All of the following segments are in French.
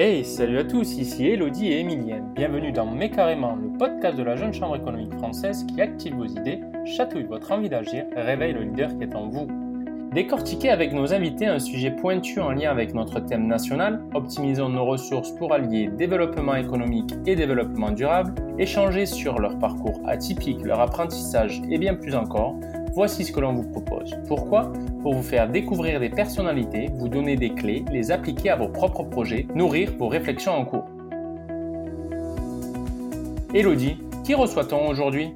Hey, salut à tous, ici Elodie et Emilienne. Bienvenue dans Mais Carrément, le podcast de la Jeune Chambre économique française qui active vos idées, chatouille votre envie d'agir réveille le leader qui est en vous. Décortiquer avec nos invités un sujet pointu en lien avec notre thème national, optimisons nos ressources pour allier développement économique et développement durable, échanger sur leur parcours atypique, leur apprentissage et bien plus encore, voici ce que l'on vous propose. Pourquoi? Pour vous faire découvrir des personnalités, vous donner des clés, les appliquer à vos propres projets, nourrir vos réflexions en cours. Elodie, qui reçoit-on aujourd'hui?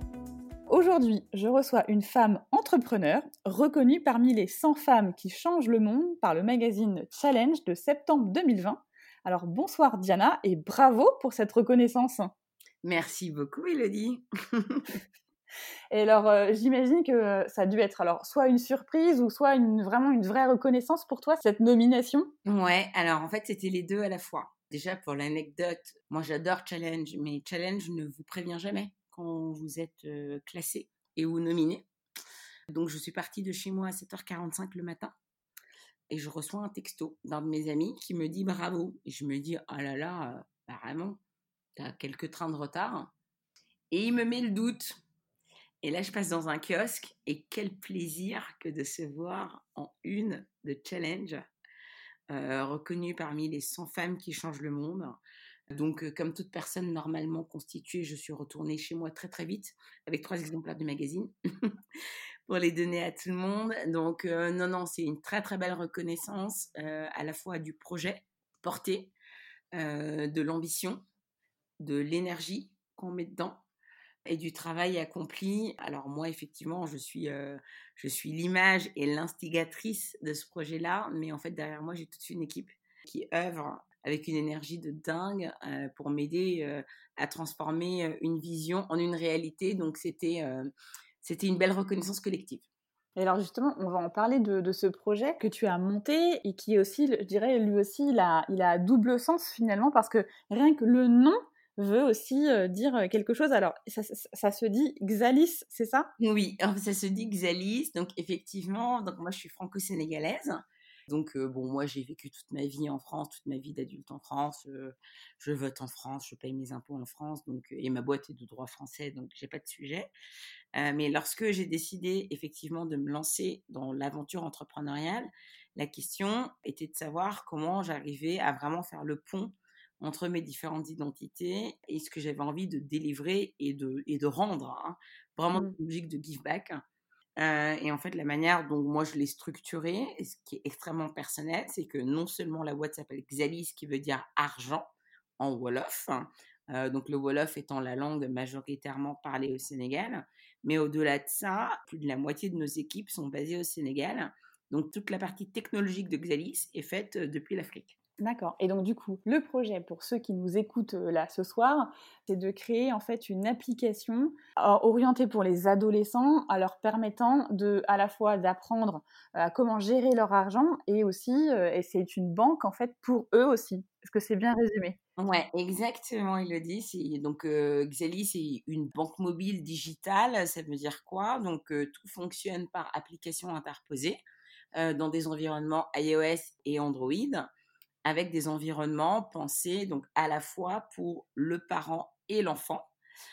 Aujourd'hui, je reçois une femme entrepreneur reconnue parmi les 100 femmes qui changent le monde par le magazine Challenge de septembre 2020. Alors bonsoir Diana et bravo pour cette reconnaissance. Merci beaucoup Elodie. et alors euh, j'imagine que euh, ça a dû être alors soit une surprise ou soit une, vraiment une vraie reconnaissance pour toi cette nomination? Ouais, alors en fait c'était les deux à la fois. Déjà pour l'anecdote, moi j'adore Challenge, mais Challenge ne vous prévient jamais quand vous êtes classé et ou nominé. Donc je suis partie de chez moi à 7h45 le matin et je reçois un texto d'un de mes amis qui me dit bravo. Et je me dis, oh là là, bah vraiment, t'as quelques trains de retard. Et il me met le doute. Et là, je passe dans un kiosque et quel plaisir que de se voir en une de challenge, reconnue parmi les 100 femmes qui changent le monde. Donc, comme toute personne normalement constituée, je suis retournée chez moi très très vite avec trois exemplaires du magazine pour les donner à tout le monde. Donc, non, non, c'est une très très belle reconnaissance à la fois du projet porté, de l'ambition, de l'énergie qu'on met dedans et du travail accompli. Alors moi, effectivement, je suis, suis l'image et l'instigatrice de ce projet-là, mais en fait, derrière moi, j'ai toute une équipe qui œuvre avec une énergie de dingue pour m'aider à transformer une vision en une réalité. Donc c'était c'était une belle reconnaissance collective. Et alors justement, on va en parler de, ce projet que tu as monté et qui aussi, je dirais, lui aussi, il a, il a double sens finalement parce que rien que le nom veut aussi dire quelque chose. Alors, ça, se dit Xalis, c'est ça? Oui, ça se dit Xalis. Donc, effectivement, donc moi, je suis franco-sénégalaise. Donc, bon, moi, j'ai vécu toute ma vie en France, toute ma vie d'adulte en France. je vote en France, je paye mes impôts en France, donc, et ma boîte est de droit français, donc j'ai pas de sujet. mais lorsque j'ai décidé effectivement de me lancer dans l'aventure entrepreneuriale, la question était de savoir comment j'arrivais à vraiment faire le pont entre mes différentes identités et ce que j'avais envie de délivrer et de, et de rendre. Hein. Vraiment mmh. une logique de give back et en fait, la manière dont moi je l'ai structuré, ce qui est extrêmement personnel, c'est que non seulement la boîte s'appelle Xalis, qui veut dire argent en Wolof, hein, donc le Wolof étant la langue majoritairement parlée au Sénégal, mais au-delà de ça, plus de la moitié de nos équipes sont basées au Sénégal. Donc toute la partie technologique de Xalis est faite depuis l'Afrique. D'accord. Et donc du coup, le projet pour ceux qui nous écoutent là ce soir, c'est de créer en fait une application orientée pour les adolescents, en leur permettant de à la fois d'apprendre à comment gérer leur argent et aussi, et c'est une banque en fait pour eux aussi. Est-ce que c'est bien résumé? Ouais, exactement, il le dit. Donc, Xeli, c'est une banque mobile digitale. Ça veut dire quoi? Donc, tout fonctionne par application interposée dans des environnements iOS et Android avec des environnements pensés donc à la fois pour le parent et l'enfant.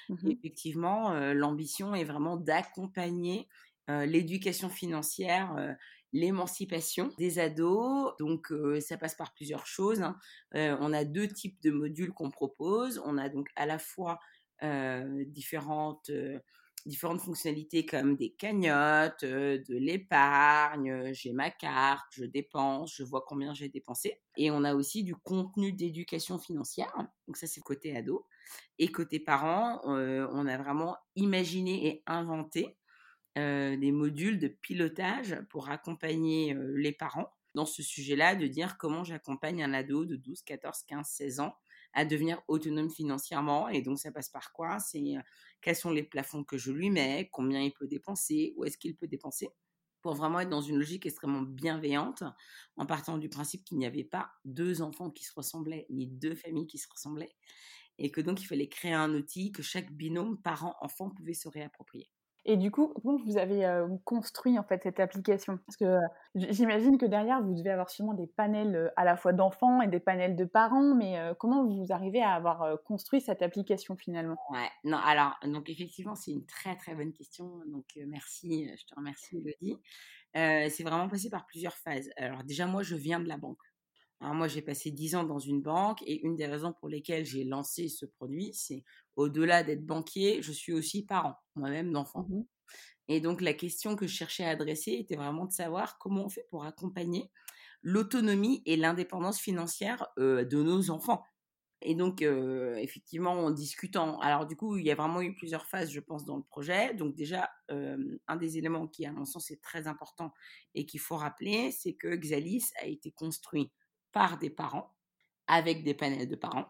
Mmh effectivement, l'ambition est vraiment d'accompagner l'éducation financière, l'émancipation des ados. Donc, ça passe par plusieurs choses. Hein. on a deux types de modules qu'on propose. On a donc à la fois différentes différentes fonctionnalités comme des cagnottes, de l'épargne, j'ai ma carte, je dépense, je vois combien j'ai dépensé. Et on a aussi du contenu d'éducation financière. Donc ça, c'est côté ado. Et côté parents, on a vraiment imaginé et inventé des modules de pilotage pour accompagner les parents dans ce sujet-là, de dire comment j'accompagne un ado de 12, 14, 15, 16 ans à devenir autonome financièrement. Et donc, ça passe par quoi? C'est quels sont les plafonds que je lui mets, combien il peut dépenser, où est-ce qu'il peut dépenser, pour vraiment être dans une logique extrêmement bienveillante, en partant du principe qu'il n'y avait pas deux enfants qui se ressemblaient, ni deux familles qui se ressemblaient, et que donc il fallait créer un outil que chaque binôme parent-enfant pouvait se réapproprier. Et du coup, comment vous avez construit en fait cette application Parce que j'imagine que derrière, vous devez avoir sûrement des panels à la fois d'enfants et des panels de parents, mais comment vous arrivez à avoir construit cette application finalement? Ouais, non, alors, donc effectivement, c'est une très très bonne question. Donc merci, je te remercie, Elodie. c'est vraiment passé par plusieurs phases. Alors déjà, moi, je viens de la banque. Alors moi, j'ai passé 10 ans dans une banque et une des raisons pour lesquelles j'ai lancé ce produit, c'est au-delà d'être banquier, je suis aussi parent, moi-même d'enfant. Mmh et donc la question que je cherchais à adresser était vraiment de savoir comment on fait pour accompagner l'autonomie et l'indépendance financière de nos enfants. Et donc, effectivement, en discutant, alors du coup, il y a vraiment eu plusieurs phases, je pense, dans le projet. Donc déjà, un des éléments qui, à mon sens, est très important et qu'il faut rappeler, c'est que Xalis a été construit par des parents, avec des panels de parents,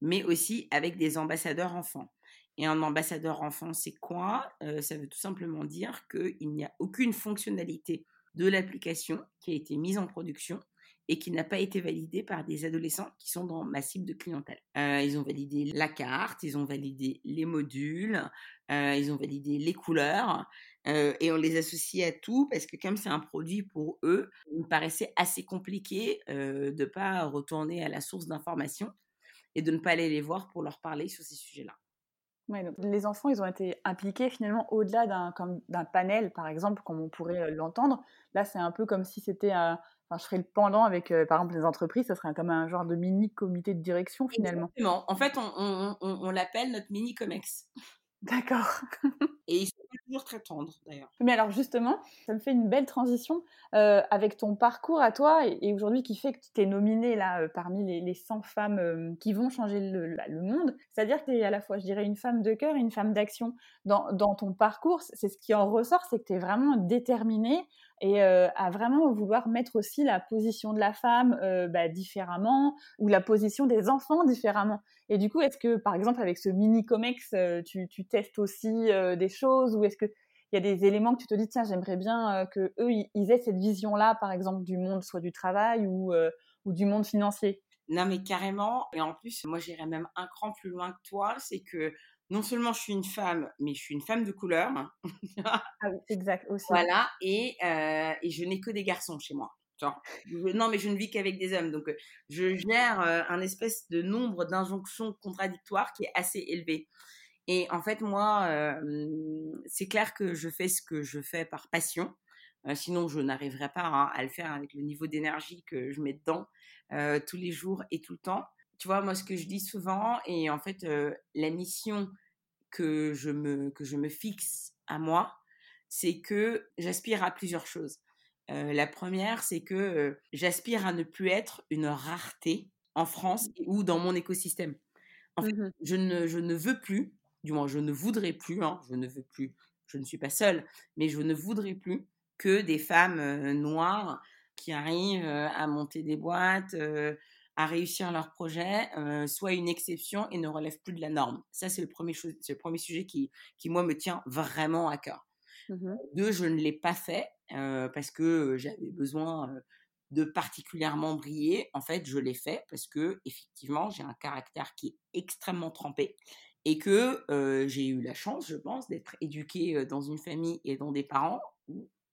mais aussi avec des ambassadeurs enfants. Et un ambassadeur enfant, c'est quoi? Euh, Ça veut tout simplement dire qu'il n'y a aucune fonctionnalité de l'application qui a été mise en production et qui n'a pas été validée par des adolescents qui sont dans ma cible de clientèle. Euh, ils ont validé la carte, ils ont validé les modules, euh, ils ont validé les couleurs, et on les associe à tout parce que comme c'est un produit pour eux, il me paraissait assez compliqué de ne pas retourner à la source d'information et de ne pas aller les voir pour leur parler sur ces sujets-là. les enfants, ils ont été impliqués finalement au-delà d'un panel, par exemple, comme on pourrait l'entendre. Là, c'est un peu comme si c'était un, Enfin, je ferais le pendant avec, par exemple, les entreprises, ça serait comme un genre de mini comité de direction finalement. Exactement. En fait, on, on, on l'appelle notre mini COMEX. D'accord. et ils sont toujours très tendres d'ailleurs. Mais alors justement, ça me fait une belle transition euh, avec ton parcours à toi et, aujourd'hui qui fait que tu t'es nominée là euh, parmi les, les, 100 femmes euh, qui vont changer le, bah, le monde. C'est-à-dire que tu es à la fois, je dirais, une femme de cœur et une femme d'action. Dans, dans, ton parcours, c'est ce qui en ressort, c'est que tu es vraiment déterminée et à vraiment vouloir mettre aussi la position de la femme bah, différemment ou la position des enfants différemment. Et du coup, est-ce que, par exemple, avec ce mini comex, tu, tu, testes aussi des choses ou est-ce que il y a des éléments que tu te dis tiens j'aimerais bien que eux ils aient cette vision là par exemple du monde soit du travail ou du monde financier? Non mais carrément et en plus moi j'irais même un cran plus loin que toi c'est que non seulement je suis une femme, mais je suis une femme de couleur. ah oui, exact, aussi. Voilà, et, euh, et je n'ai que des garçons chez moi. Genre, non, mais je ne vis qu'avec des hommes. Donc, euh, je gère euh, un espèce de nombre d'injonctions contradictoires qui est assez élevé. Et en fait, moi, c'est clair que je fais ce que je fais par passion. sinon, je n'arriverais pas hein, à le faire avec le niveau d'énergie que je mets dedans tous les jours et tout le temps tu vois, moi, ce que je dis souvent, et en fait, la mission que je, me, que je me fixe à moi, c'est que j'aspire à plusieurs choses. la première, c'est que j'aspire à ne plus être une rareté en France mmh. ou dans mon écosystème. En fait, mmh je, ne, je ne veux plus, du moins, je ne voudrais plus, hein, je ne veux plus, je ne suis pas seule, mais je ne voudrais plus que des femmes noires qui arrivent à monter des boîtes, à réussir leur projet euh, soit une exception et ne relève plus de la norme. Ça, c'est le premier, le premier sujet qui, qui, moi, me tient vraiment à cœur. Mmh Deux, je ne l'ai pas fait euh, parce que j'avais besoin euh, de particulièrement briller. En fait, je l'ai fait parce que, effectivement, j'ai un caractère qui est extrêmement trempé et que j'ai eu la chance, je pense, d'être éduquée dans une famille et dans des parents,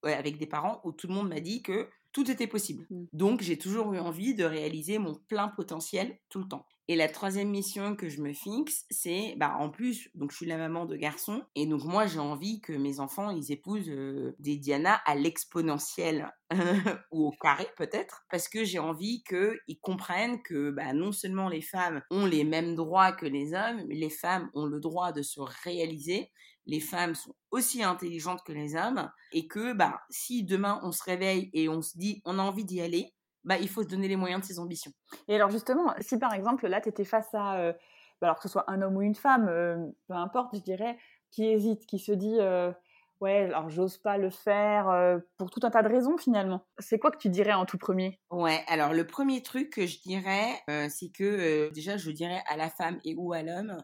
avec des parents où tout le monde m'a dit que tout était possible. Mmh. Donc j'ai toujours eu envie de réaliser mon plein potentiel tout le temps. Et la troisième mission que je me fixe, c'est, bah, en plus, donc je suis la maman de garçons, et donc moi j'ai envie que mes enfants, ils épousent euh, des Diana à l'exponentiel ou au carré peut-être, parce que j'ai envie qu'ils comprennent que bah, non seulement les femmes ont les mêmes droits que les hommes, mais les femmes ont le droit de se réaliser, les femmes sont aussi intelligentes que les hommes et que bah, si demain on se réveille et on se dit on a envie d'y aller, bah, il faut se donner les moyens de ses ambitions. Et alors justement, si par exemple là tu étais face à, euh, bah, alors que ce soit un homme ou une femme, euh, peu importe, je dirais, qui hésite, qui se dit euh, ouais, alors j'ose pas le faire pour tout un tas de raisons finalement. C'est quoi que tu dirais en tout premier? Ouais, alors le premier truc que je dirais, c'est que déjà je dirais à la femme et ou à l'homme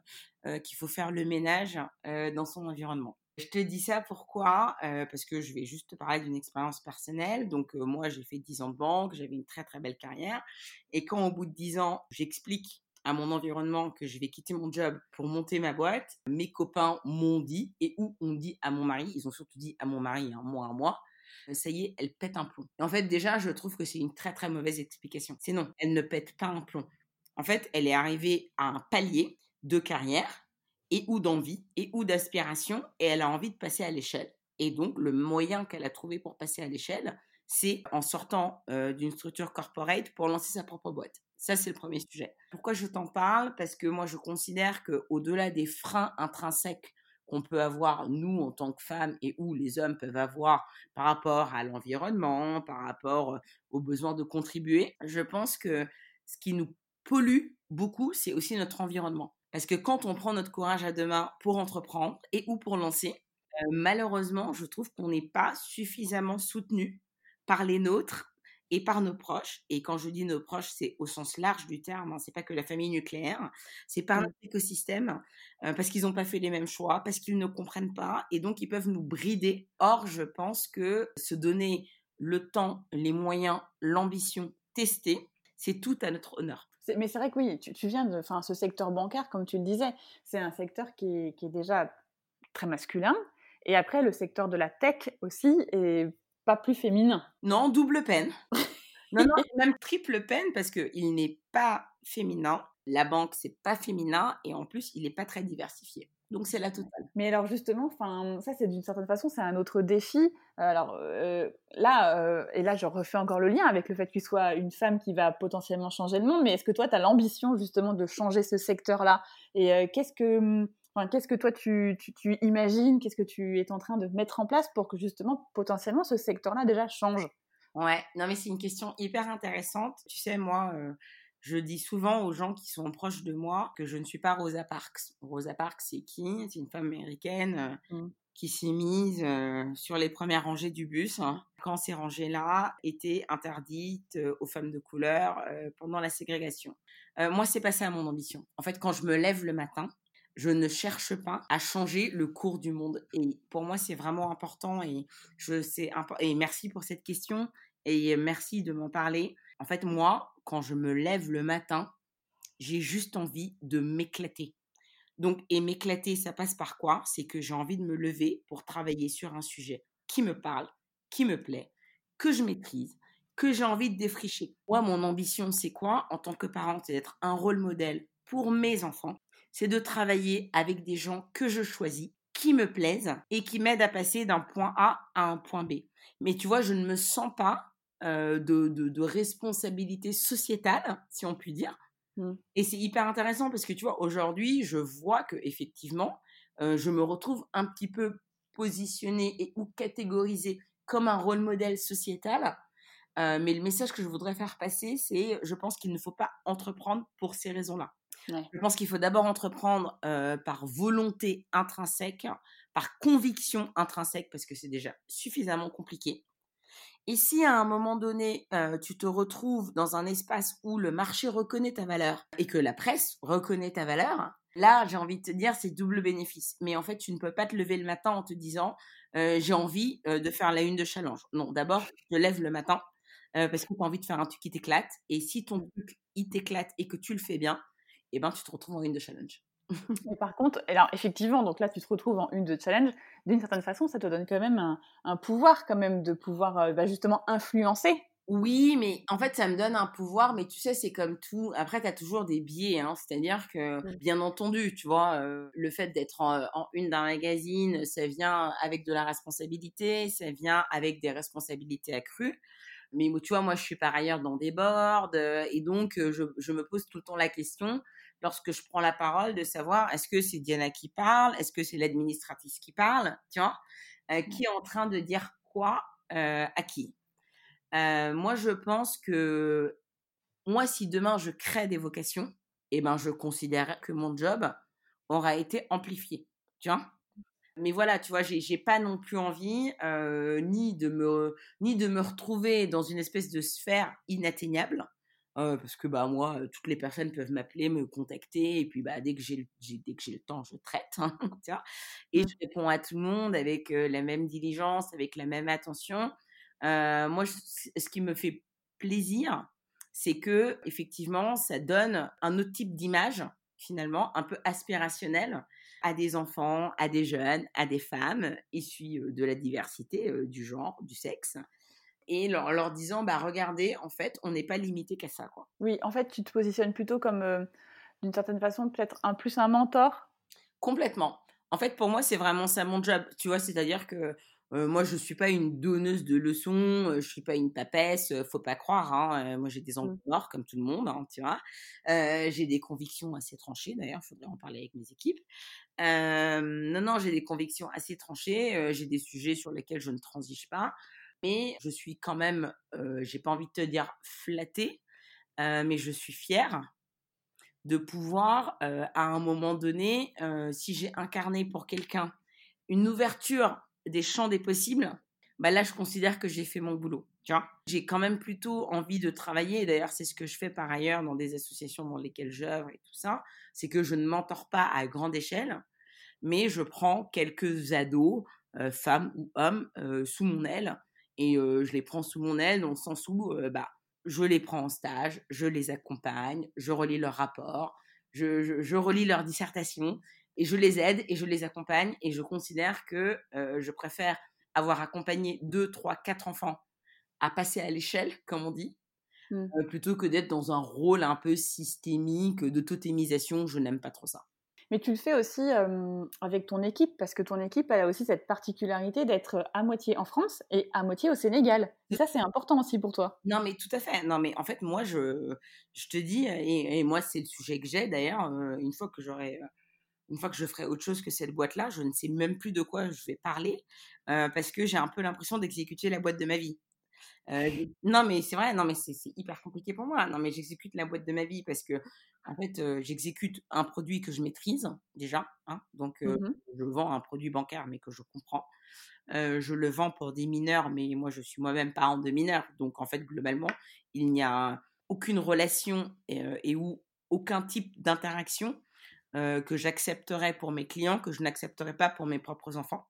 qu'il faut faire le ménage dans son environnement. Je te dis ça pourquoi? Parce que je vais juste te parler d'une expérience personnelle. Donc moi j'ai fait 10 ans de banque, j'avais une très très belle carrière. Et quand au bout de 10 ans, j'explique à mon environnement que je vais quitter mon job pour monter ma boîte, mes copains m'ont dit, et où on dit à mon mari, ils ont surtout dit à mon mari, un mois à moi, ça y est, elle pète un plomb. en fait, déjà, je trouve que c'est une très très mauvaise explication. C'est non, elle ne pète pas un plomb. En fait, elle est arrivée à un palier de carrière et ou d'envie et ou d'aspiration et elle a envie de passer à l'échelle. Et donc, le moyen qu'elle a trouvé pour passer à l'échelle, c'est en sortant d'une structure corporate pour lancer sa propre boîte. Ça, c'est le premier sujet. Pourquoi je t'en parle? Parce que moi, je considère qu'au-delà des freins intrinsèques qu'on peut avoir, nous, en tant que femmes, et où les hommes peuvent avoir par rapport à l'environnement, par rapport aux besoins de contribuer, je pense que ce qui nous pollue beaucoup, c'est aussi notre environnement. Parce que quand on prend notre courage à deux mains pour entreprendre et ou pour lancer, malheureusement, je trouve qu'on n'est pas suffisamment soutenu par les nôtres et par nos proches. Et quand je dis nos proches, c'est au sens large du terme. Hein, c'est pas que la famille nucléaire. C'est par mmh. notre écosystème, parce qu'ils n'ont pas fait les mêmes choix, parce qu'ils ne comprennent pas, et donc ils peuvent nous brider. Or, je pense que se donner le temps, les moyens, l'ambition, tester, c'est tout à notre honneur. Mais c'est vrai que oui, tu, viens de, enfin, ce secteur bancaire, comme tu le disais, c'est un secteur qui est, déjà très masculin. Et après, le secteur de la tech aussi est pas plus féminin. Non, double peine. non, non, même triple peine parce qu'il n'est pas féminin. La banque, c'est pas féminin et en plus, il n'est pas très diversifié. Donc c'est la totale. Mais alors justement, enfin ça c'est d'une certaine façon c'est un autre défi. Alors euh, là euh, et là je refais encore le lien avec le fait qu'il soit une femme qui va potentiellement changer le monde. Mais est-ce que toi tu as l'ambition justement de changer ce secteur-là? Et euh, qu'est-ce que Enfin, qu'est-ce que toi tu, tu, tu imagines Qu'est-ce que tu es en train de mettre en place pour que justement potentiellement ce secteur-là déjà change? Ouais, non mais c'est une question hyper intéressante. Tu sais, moi, je dis souvent aux gens qui sont proches de moi que je ne suis pas Rosa Parks. Rosa Parks, c'est qui? C'est une femme américaine euh, mmh. qui s'est mise euh, sur les premières rangées du bus hein, quand ces rangées-là étaient interdites euh, aux femmes de couleur pendant la ségrégation. moi, c'est pas ça mon ambition. En fait, quand je me lève le matin, je ne cherche pas à changer le cours du monde. Et pour moi, c'est vraiment important. Et je et merci pour cette question. Et merci de m'en parler. En fait, moi, quand je me lève le matin, j'ai juste envie de m'éclater. Donc, et m'éclater, ça passe par quoi? C'est que j'ai envie de me lever pour travailler sur un sujet qui me parle, qui me plaît, que je maîtrise, que j'ai envie de défricher. Moi, mon ambition, c'est quoi? En tant que parent C'est d'être un rôle modèle pour mes enfants. C'est de travailler avec des gens que je choisis, qui me plaisent et qui m'aident à passer d'un point A à un point B. Mais tu vois, je ne me sens pas euh, de, de, responsabilité sociétale, si on peut dire. Mmh. Et c'est hyper intéressant parce que tu vois, aujourd'hui, je vois que effectivement, euh, je me retrouve un petit peu positionnée et ou catégorisée comme un rôle modèle sociétal. Euh, mais le message que je voudrais faire passer, c'est je pense qu'il ne faut pas entreprendre pour ces raisons-là. Je pense qu'il faut d'abord entreprendre par volonté intrinsèque, par conviction intrinsèque, parce que c'est déjà suffisamment compliqué. Et si à un moment donné, tu te retrouves dans un espace où le marché reconnaît ta valeur et que la presse reconnaît ta valeur, là, j'ai envie de te dire, c'est double bénéfice. Mais en fait, tu ne peux pas te lever le matin en te disant, j'ai envie de faire la une de challenge. Non, d'abord, tu te lèves le matin parce que tu as envie de faire un truc qui t'éclate. Et si ton truc, il t'éclate et que tu le fais bien, eh ben, tu te retrouves en une de challenge. Mais par contre, alors effectivement, donc là tu te retrouves en une de challenge. D'une certaine façon, ça te donne quand même un, pouvoir, quand même, de pouvoir euh, bah, justement influencer. Oui, mais en fait, ça me donne un pouvoir, mais tu sais, c'est comme tout. Après, tu as toujours des biais, hein. c'est-à-dire que, bien entendu, tu vois, euh, le fait d'être en, une d'un magazine, ça vient avec de la responsabilité, ça vient avec des responsabilités accrues. Mais tu vois, moi, je suis par ailleurs dans des boards, euh, et donc, je, je me pose tout le temps la question lorsque je prends la parole de savoir est-ce que c'est Diana qui parle, est-ce que c'est l'administratrice qui parle, tu vois, euh, mmh. qui est en train de dire quoi euh, à qui. Euh, moi, je pense que moi, si demain je crée des vocations, eh ben, je considère que mon job aura été amplifié, tu vois. Mais voilà, tu vois, j'ai pas non plus envie ni de me ni de me retrouver dans une espèce de sphère inatteignable parce que bah moi, toutes les personnes peuvent m'appeler, me contacter, et puis bah dès que j'ai le, dès que j'ai le temps, je traite, hein, tu vois, et mmh. je réponds à tout le monde avec la même diligence, avec la même attention. moi, ce qui me fait plaisir, c'est que effectivement, ça donne un autre type d'image finalement, un peu aspirationnel à des enfants, à des jeunes, à des femmes issues de la diversité du genre, du sexe et leur, leur, disant bah regardez en fait on n'est pas limité qu'à ça quoi. Oui, en fait tu te positionnes plutôt comme d'une certaine façon peut-être un plus un mentor? Complètement. En fait pour moi c'est vraiment ça mon job, tu vois, c'est-à-dire que moi, je suis pas une donneuse de leçons, je suis pas une papesse, faut pas croire. Hein, moi, j'ai des angles mmh. morts comme tout le monde, hein, tu vois. j'ai des convictions assez tranchées, d'ailleurs, il faudrait en parler avec mes équipes. non, non, j'ai des convictions assez tranchées, j'ai des sujets sur lesquels je ne transige pas, mais je suis quand même, j'ai pas envie de te dire flattée, mais je suis fière de pouvoir, à un moment donné, si j'ai incarné pour quelqu'un une ouverture des champs des possibles, bah là, je considère que j'ai fait mon boulot. J'ai quand même plutôt envie de travailler. D'ailleurs, c'est ce que je fais par ailleurs dans des associations dans lesquelles j'œuvre et tout ça. C'est que je ne m'entords pas à grande échelle, mais je prends quelques ados, femmes ou hommes, sous mon aile. Et je les prends sous mon aile dans le sens où bah, je les prends en stage, je les accompagne, je relis leurs rapports, je, je, je relis leurs dissertations et je les aide et je les accompagne et je considère que je préfère avoir accompagné deux, trois, quatre enfants à passer à l'échelle, comme on dit, mmh. plutôt que d'être dans un rôle un peu systémique de totémisation. Je n'aime pas trop ça. Mais tu le fais aussi avec ton équipe, parce que ton équipe elle a aussi cette particularité d'être à moitié en France et à moitié au Sénégal. Et ça, c'est important aussi pour toi. Non, mais tout à fait. Non, mais en fait, moi, je, je te dis, et, et moi, c'est le sujet que j'ai d'ailleurs, une fois que j'aurai une fois que je ferai autre chose que cette boîte-là, je ne sais même plus de quoi je vais parler euh, parce que j'ai un peu l'impression d'exécuter la boîte de ma vie. Euh, non, mais c'est vrai, non, mais c'est hyper compliqué pour moi. Non, mais j'exécute la boîte de ma vie parce que, en fait, euh, j'exécute un produit que je maîtrise déjà. Hein, donc, mmh je vends un produit bancaire, mais que je comprends. je le vends pour des mineurs, mais moi, je suis moi-même parent de mineurs. Donc, en fait, globalement, il n'y a aucune relation et, et ou aucun type d'interaction euh, que j'accepterais pour mes clients, que je n'accepterais pas pour mes propres enfants.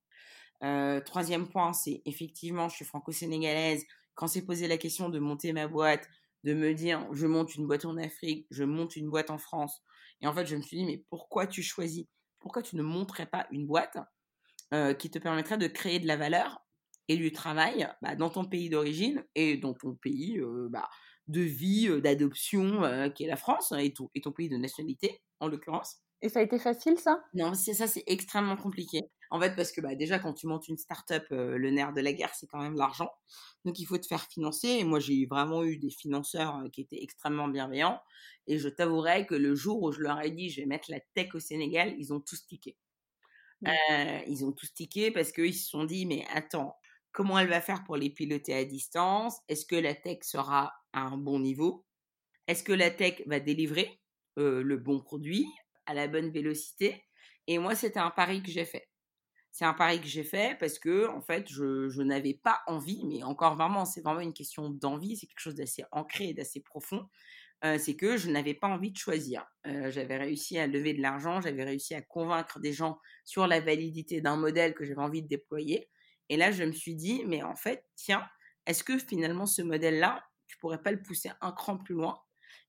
Euh, troisième point, c'est effectivement, je suis franco-sénégalaise. Quand c'est posé la question de monter ma boîte, de me dire, je monte une boîte en Afrique, je monte une boîte en France. Et en fait, je me suis dit, mais pourquoi tu choisis? Pourquoi tu ne monterais pas une boîte euh, qui te permettrait de créer de la valeur et du travail bah, dans ton pays d'origine et dans ton pays bah, de vie, d'adoption, qui est la France, et et ton pays de nationalité, en l'occurrence? Et ça a été facile, ça? Non, ça, c'est extrêmement compliqué. En fait, parce que bah, déjà, quand tu montes une start-up, euh, le nerf de la guerre, c'est quand même l'argent. Donc, il faut te faire financer. Et moi, j'ai vraiment eu des financeurs euh, qui étaient extrêmement bienveillants. Et je t'avouerai que le jour où je leur ai dit, je vais mettre la tech au Sénégal, ils ont tous tiqué. Euh, ils ont tous tiqué parce qu'ils se sont dit, mais attends, comment elle va faire pour les piloter à distance? Est-ce que la tech sera à un bon niveau? Est-ce que la tech va délivrer le bon produit à la bonne vélocité? Et moi, c'était un pari que j'ai fait. C'est un pari que j'ai fait parce que, en fait, je, n'avais pas envie, mais encore vraiment, c'est vraiment une question d'envie, c'est quelque chose d'assez ancré et d'assez profond. Euh, c'est que je n'avais pas envie de choisir. Euh, j'avais réussi à lever de l'argent, j'avais réussi à convaincre des gens sur la validité d'un modèle que j'avais envie de déployer. Et là, je me suis dit, mais en fait, tiens, est-ce que finalement ce modèle-là, tu pourrais pas le pousser un cran plus loin?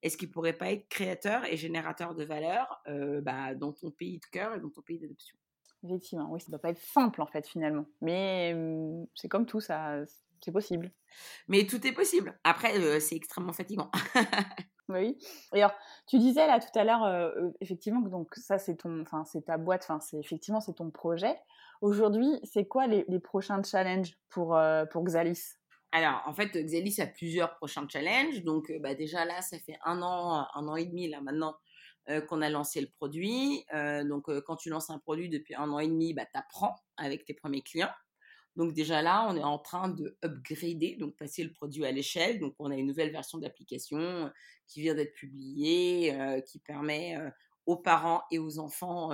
Est-ce qu'il pourrait pas être créateur et générateur de valeur euh, bah, dans ton pays de cœur et dans ton pays d'adoption? Effectivement, oui, ça ne doit pas être simple en fait finalement. Mais mmh, c'est comme tout, ça, c'est possible. Mais tout est possible. Après, euh, c'est extrêmement fatigant. oui. Et alors, tu disais là tout à l'heure, euh, effectivement, que donc ça c'est ton, enfin c'est ta boîte, enfin c'est effectivement c'est ton projet. Aujourd'hui, c'est quoi les, les, prochains challenges pour pour Xalis? Alors, en fait, Xelis a plusieurs prochains challenges. Donc, euh, bah, déjà là, ça fait un an, un an et demi là maintenant euh, qu'on a lancé le produit. Euh, donc, quand tu lances un produit depuis un an et demi, bah, tu apprends avec tes premiers clients. Donc déjà là, on est en train de upgrader, donc passer le produit à l'échelle. Donc on a une nouvelle version d'application qui vient d'être publiée, qui permet aux parents et aux enfants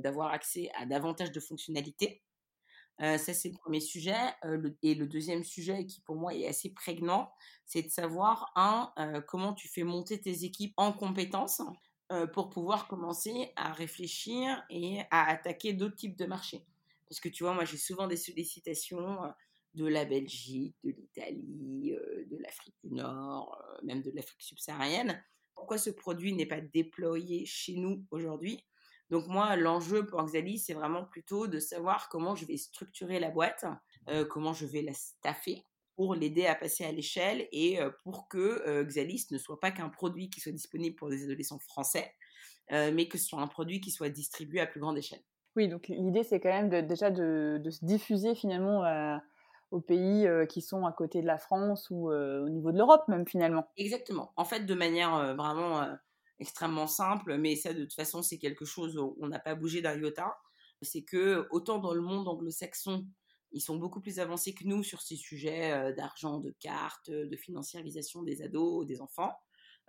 d'avoir accès à davantage de fonctionnalités. Euh, ça, c'est le premier sujet. Euh, et le deuxième sujet, qui pour moi est assez prégnant, c'est de savoir, un, euh, comment tu fais monter tes équipes en compétences pour pouvoir commencer à réfléchir et à attaquer d'autres types de marchés. Parce que tu vois, moi, j'ai souvent des sollicitations de la Belgique, de l'Italie, de l'Afrique du Nord, même de l'Afrique subsaharienne. Pourquoi ce produit n'est pas déployé chez nous aujourd'hui? Donc moi, l'enjeu pour Xalis, c'est vraiment plutôt de savoir comment je vais structurer la boîte, comment je vais la staffer pour l'aider à passer à l'échelle et pour que Xalis ne soit pas qu'un produit qui soit disponible pour les adolescents français, mais que ce soit un produit qui soit distribué à plus grande échelle. Oui, donc l'idée, c'est quand même déjà de, se diffuser finalement aux pays qui sont à côté de la France ou au niveau de l'Europe même finalement. Exactement. En fait, de manière vraiment extrêmement simple, mais ça de toute façon c'est quelque chose où on n'a pas bougé d'un iota. C'est que autant dans le monde anglo-saxon, ils sont beaucoup plus avancés que nous sur ces sujets d'argent, de cartes, de financiarisation des ados, des enfants.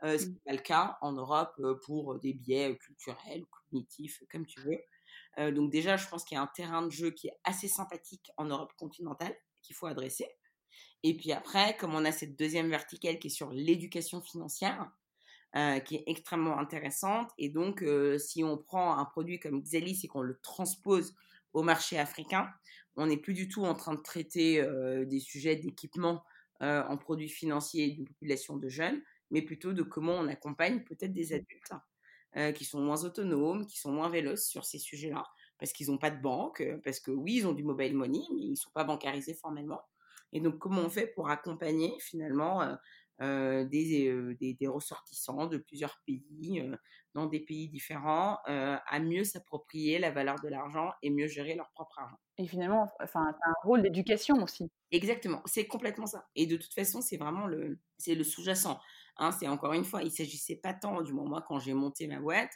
ce n'est mmh. pas le cas en Europe pour des biais culturels, cognitifs, comme tu veux. donc déjà, je pense qu'il y a un terrain de jeu qui est assez sympathique en Europe continentale qu'il faut adresser. Et puis après, comme on a cette deuxième verticale qui est sur l'éducation financière, qui est extrêmement intéressante. Et donc, si on prend un produit comme Xelis et qu'on le transpose au marché africain, on n'est plus du tout en train de traiter des sujets d'équipement en produits financiers d'une population de jeunes, mais plutôt de comment on accompagne peut-être des adultes qui sont moins autonomes, qui sont moins véloces sur ces sujets-là, parce qu'ils n'ont pas de banque, parce que oui, ils ont du mobile money, mais ils ne sont pas bancarisés formellement. Et donc, comment on fait pour accompagner finalement euh, des, des, ressortissants de plusieurs pays, dans des pays différents, à mieux s'approprier la valeur de l'argent et mieux gérer leur propre argent. Et finalement, enfin, un rôle d'éducation aussi. Exactement, c'est complètement ça. Et de toute façon, c'est vraiment le, c'est le sous-jacent. Hein, c'est encore une fois, il s'agissait pas tant, du moment moi quand j'ai monté ma boîte,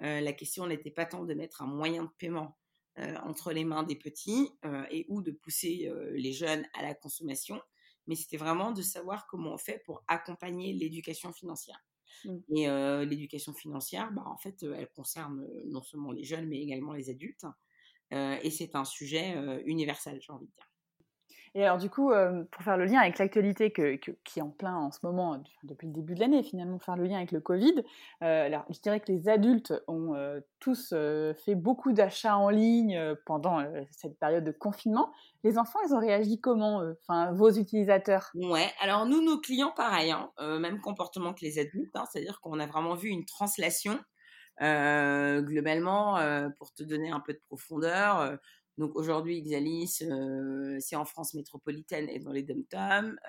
la question n'était pas tant de mettre un moyen de paiement entre les mains des petits et ou de pousser les jeunes à la consommation, mais c'était vraiment de savoir comment on fait pour accompagner l'éducation financière. Mmh. Et l'éducation financière, bah, en fait, elle concerne non seulement les jeunes, mais également les adultes. et c'est un sujet universel, j'ai envie de dire. Et alors, du coup, euh, pour faire le lien avec l'actualité qui est en plein en ce moment, depuis le début de l'année, finalement, faire le lien avec le Covid, euh, alors, je dirais que les adultes ont euh, tous fait beaucoup d'achats en ligne pendant cette période de confinement. Les enfants, ils ont réagi comment, enfin, vos utilisateurs? Ouais, alors nous, nos clients, pareil, hein, même comportement que les adultes, hein, c'est-à-dire qu'on a vraiment vu une translation. globalement, pour te donner un peu de profondeur, donc aujourd'hui, Xalis, euh, c'est en France métropolitaine et dans les dom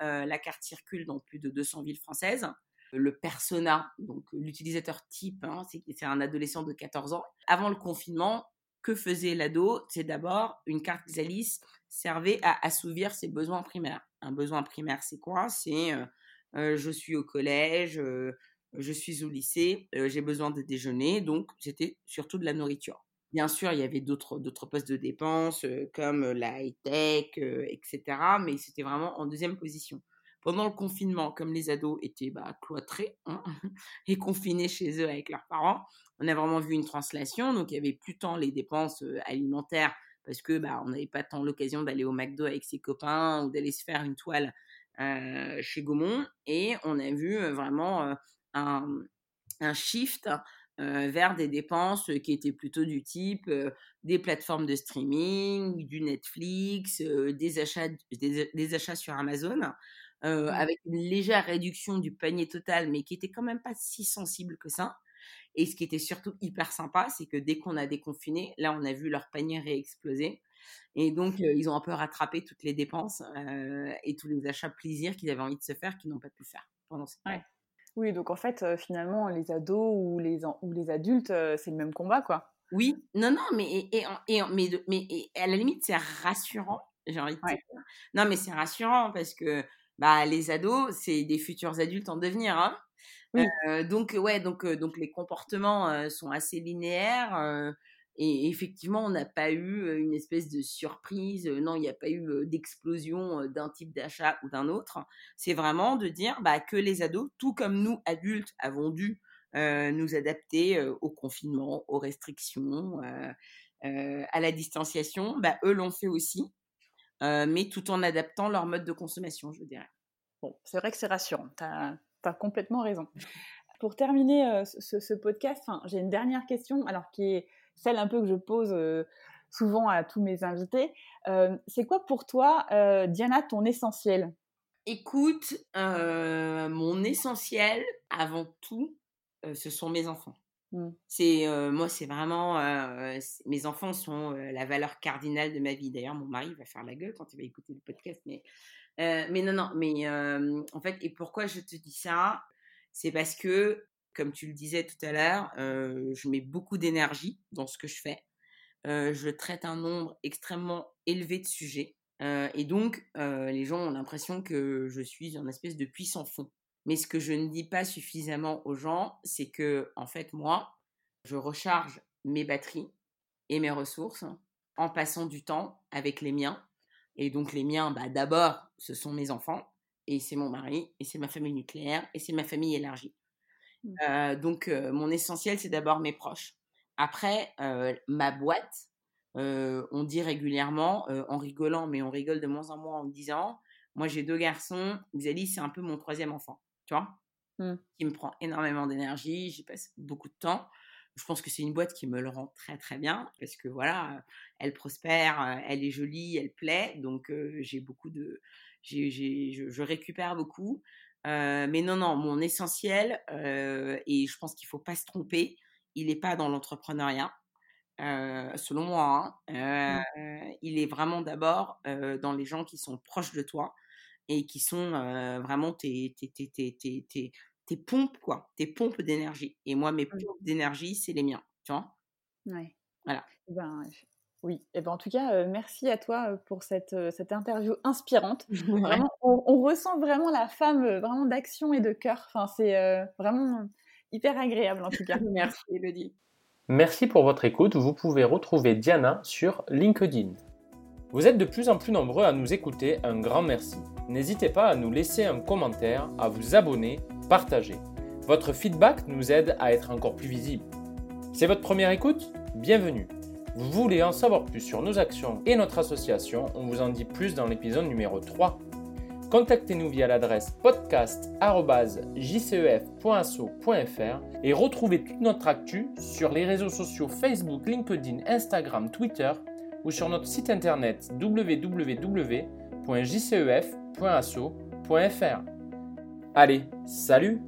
euh, la carte circule dans plus de 200 villes françaises. Le persona, donc l'utilisateur type, hein, c'est un adolescent de 14 ans. Avant le confinement, que faisait l'ado? C'est d'abord une carte Xalis servait à assouvir ses besoins primaires. Un besoin primaire, c'est quoi? C'est euh, je suis au collège, je suis au lycée, j'ai besoin de déjeuner, donc c'était surtout de la nourriture. Bien sûr, il y avait d'autres, postes de dépenses comme la high-tech, etc. Mais c'était vraiment en deuxième position. Pendant le confinement, comme les ados étaient bah, cloîtrés hein, et confinés chez eux avec leurs parents, on a vraiment vu une translation. Donc, il y avait plus tant les dépenses alimentaires parce que bah, on n'avait pas tant l'occasion d'aller au McDo avec ses copains ou d'aller se faire une toile chez Gaumont. Et on a vu vraiment un, shift vers des dépenses qui étaient plutôt du type des plateformes de streaming, du Netflix, des, achats, des, achats sur Amazon, mmh. avec une légère réduction du panier total, mais qui était quand même pas si sensible que ça. Et ce qui était surtout hyper sympa, c'est que dès qu'on a déconfiné, là, on a vu leur panier réexploser. Et donc, ils ont un peu rattrapé toutes les dépenses et tous les achats plaisir qu'ils avaient envie de se faire, qu'ils n'ont pas pu faire pendant cette période. Oui, donc en fait, finalement, les ados ou les, ou les adultes, c'est le même combat, quoi. Oui, non, non, mais, et, et, mais, mais à la limite, c'est rassurant, j'ai envie de dire. Non, mais c'est rassurant parce que bah, les ados, c'est des futurs adultes en devenir. Hein donc, ouais, donc, donc les comportements sont assez linéaires. Et effectivement, on n'a pas eu une espèce de surprise. Non, il n'y a pas eu d'explosion d'un type d'achat ou d'un autre. C'est vraiment de dire bah, que les ados, tout comme nous, adultes, avons dû nous adapter au confinement, aux restrictions, à la distanciation, bah, eux l'ont fait aussi, mais tout en adaptant leur mode de consommation, je dirais. Bon, c'est vrai que c'est rassurant. Tu as, complètement raison. Pour terminer ce, ce, podcast, j'ai une dernière question, alors qui est celle un peu que je pose souvent à tous mes invités. c'est quoi pour toi, Diana, ton essentiel? Écoute, mon essentiel, avant tout, ce sont mes enfants. Mmh. C'est moi, c'est vraiment mes enfants sont la valeur cardinale de ma vie. D'ailleurs, mon mari va faire la gueule quand il va écouter le podcast, mais mais non, non, mais en fait, et pourquoi je te dis ça? C'est parce que, comme tu le disais tout à l'heure, je mets beaucoup d'énergie dans ce que je fais. je traite un nombre extrêmement élevé de sujets. et donc, les gens ont l'impression que je suis une espèce de puissant fond. Mais ce que je ne dis pas suffisamment aux gens, c'est que, en fait, moi, je recharge mes batteries et mes ressources en passant du temps avec les miens. Et donc, les miens, bah, d'abord, ce sont mes enfants, et c'est mon mari, et c'est ma famille nucléaire, et c'est ma famille élargie. Mmh. Euh, donc, euh, mon essentiel, c'est d'abord mes proches. Après, euh, ma boîte, on dit régulièrement, en rigolant, mais on rigole de moins en moins en me disant, moi j'ai deux garçons, Xali, c'est un peu mon troisième enfant tu vois, mmh. qui me prend énormément d'énergie, j'y passe beaucoup de temps. Je pense que c'est une boîte qui me le rend très très bien parce que voilà, elle prospère, elle est jolie, elle plaît, donc j'ai beaucoup de, j'ai, je, je, récupère beaucoup. Mais non, non, mon essentiel, et je pense qu'il faut pas se tromper, il n'est pas dans l'entrepreneuriat. selon moi, hein. mmh. il est vraiment d'abord dans les gens qui sont proches de toi, et qui sont vraiment tes, tes, tes, tes, tes, pompes, quoi, tes pompes d'énergie. Et moi, mes pompes d'énergie, c'est les miens, tu vois? Ouais. Voilà. Eh ben, oui, et ben, en tout cas, merci à toi pour cette, cette interview inspirante. Vraiment, on, ressent vraiment la femme vraiment d'action et de cœur. Enfin, c'est vraiment hyper agréable en tout cas. merci Elodie. Merci pour votre écoute. Vous pouvez retrouver Diana sur LinkedIn. Vous êtes de plus en plus nombreux à nous écouter, un grand merci. N'hésitez pas à nous laisser un commentaire, à vous abonner, partager. Votre feedback nous aide à être encore plus visible. C'est votre première écoute? Bienvenue. Vous voulez en savoir plus sur nos actions et notre association On vous en dit plus dans l'épisode numéro 3. Contactez-nous via l'adresse podcast.jcef.asso.fr et retrouvez toute notre actu sur les réseaux sociaux Facebook, LinkedIn, Instagram, Twitter ou sur notre site internet www.jcef.asso.fr. Allez, salut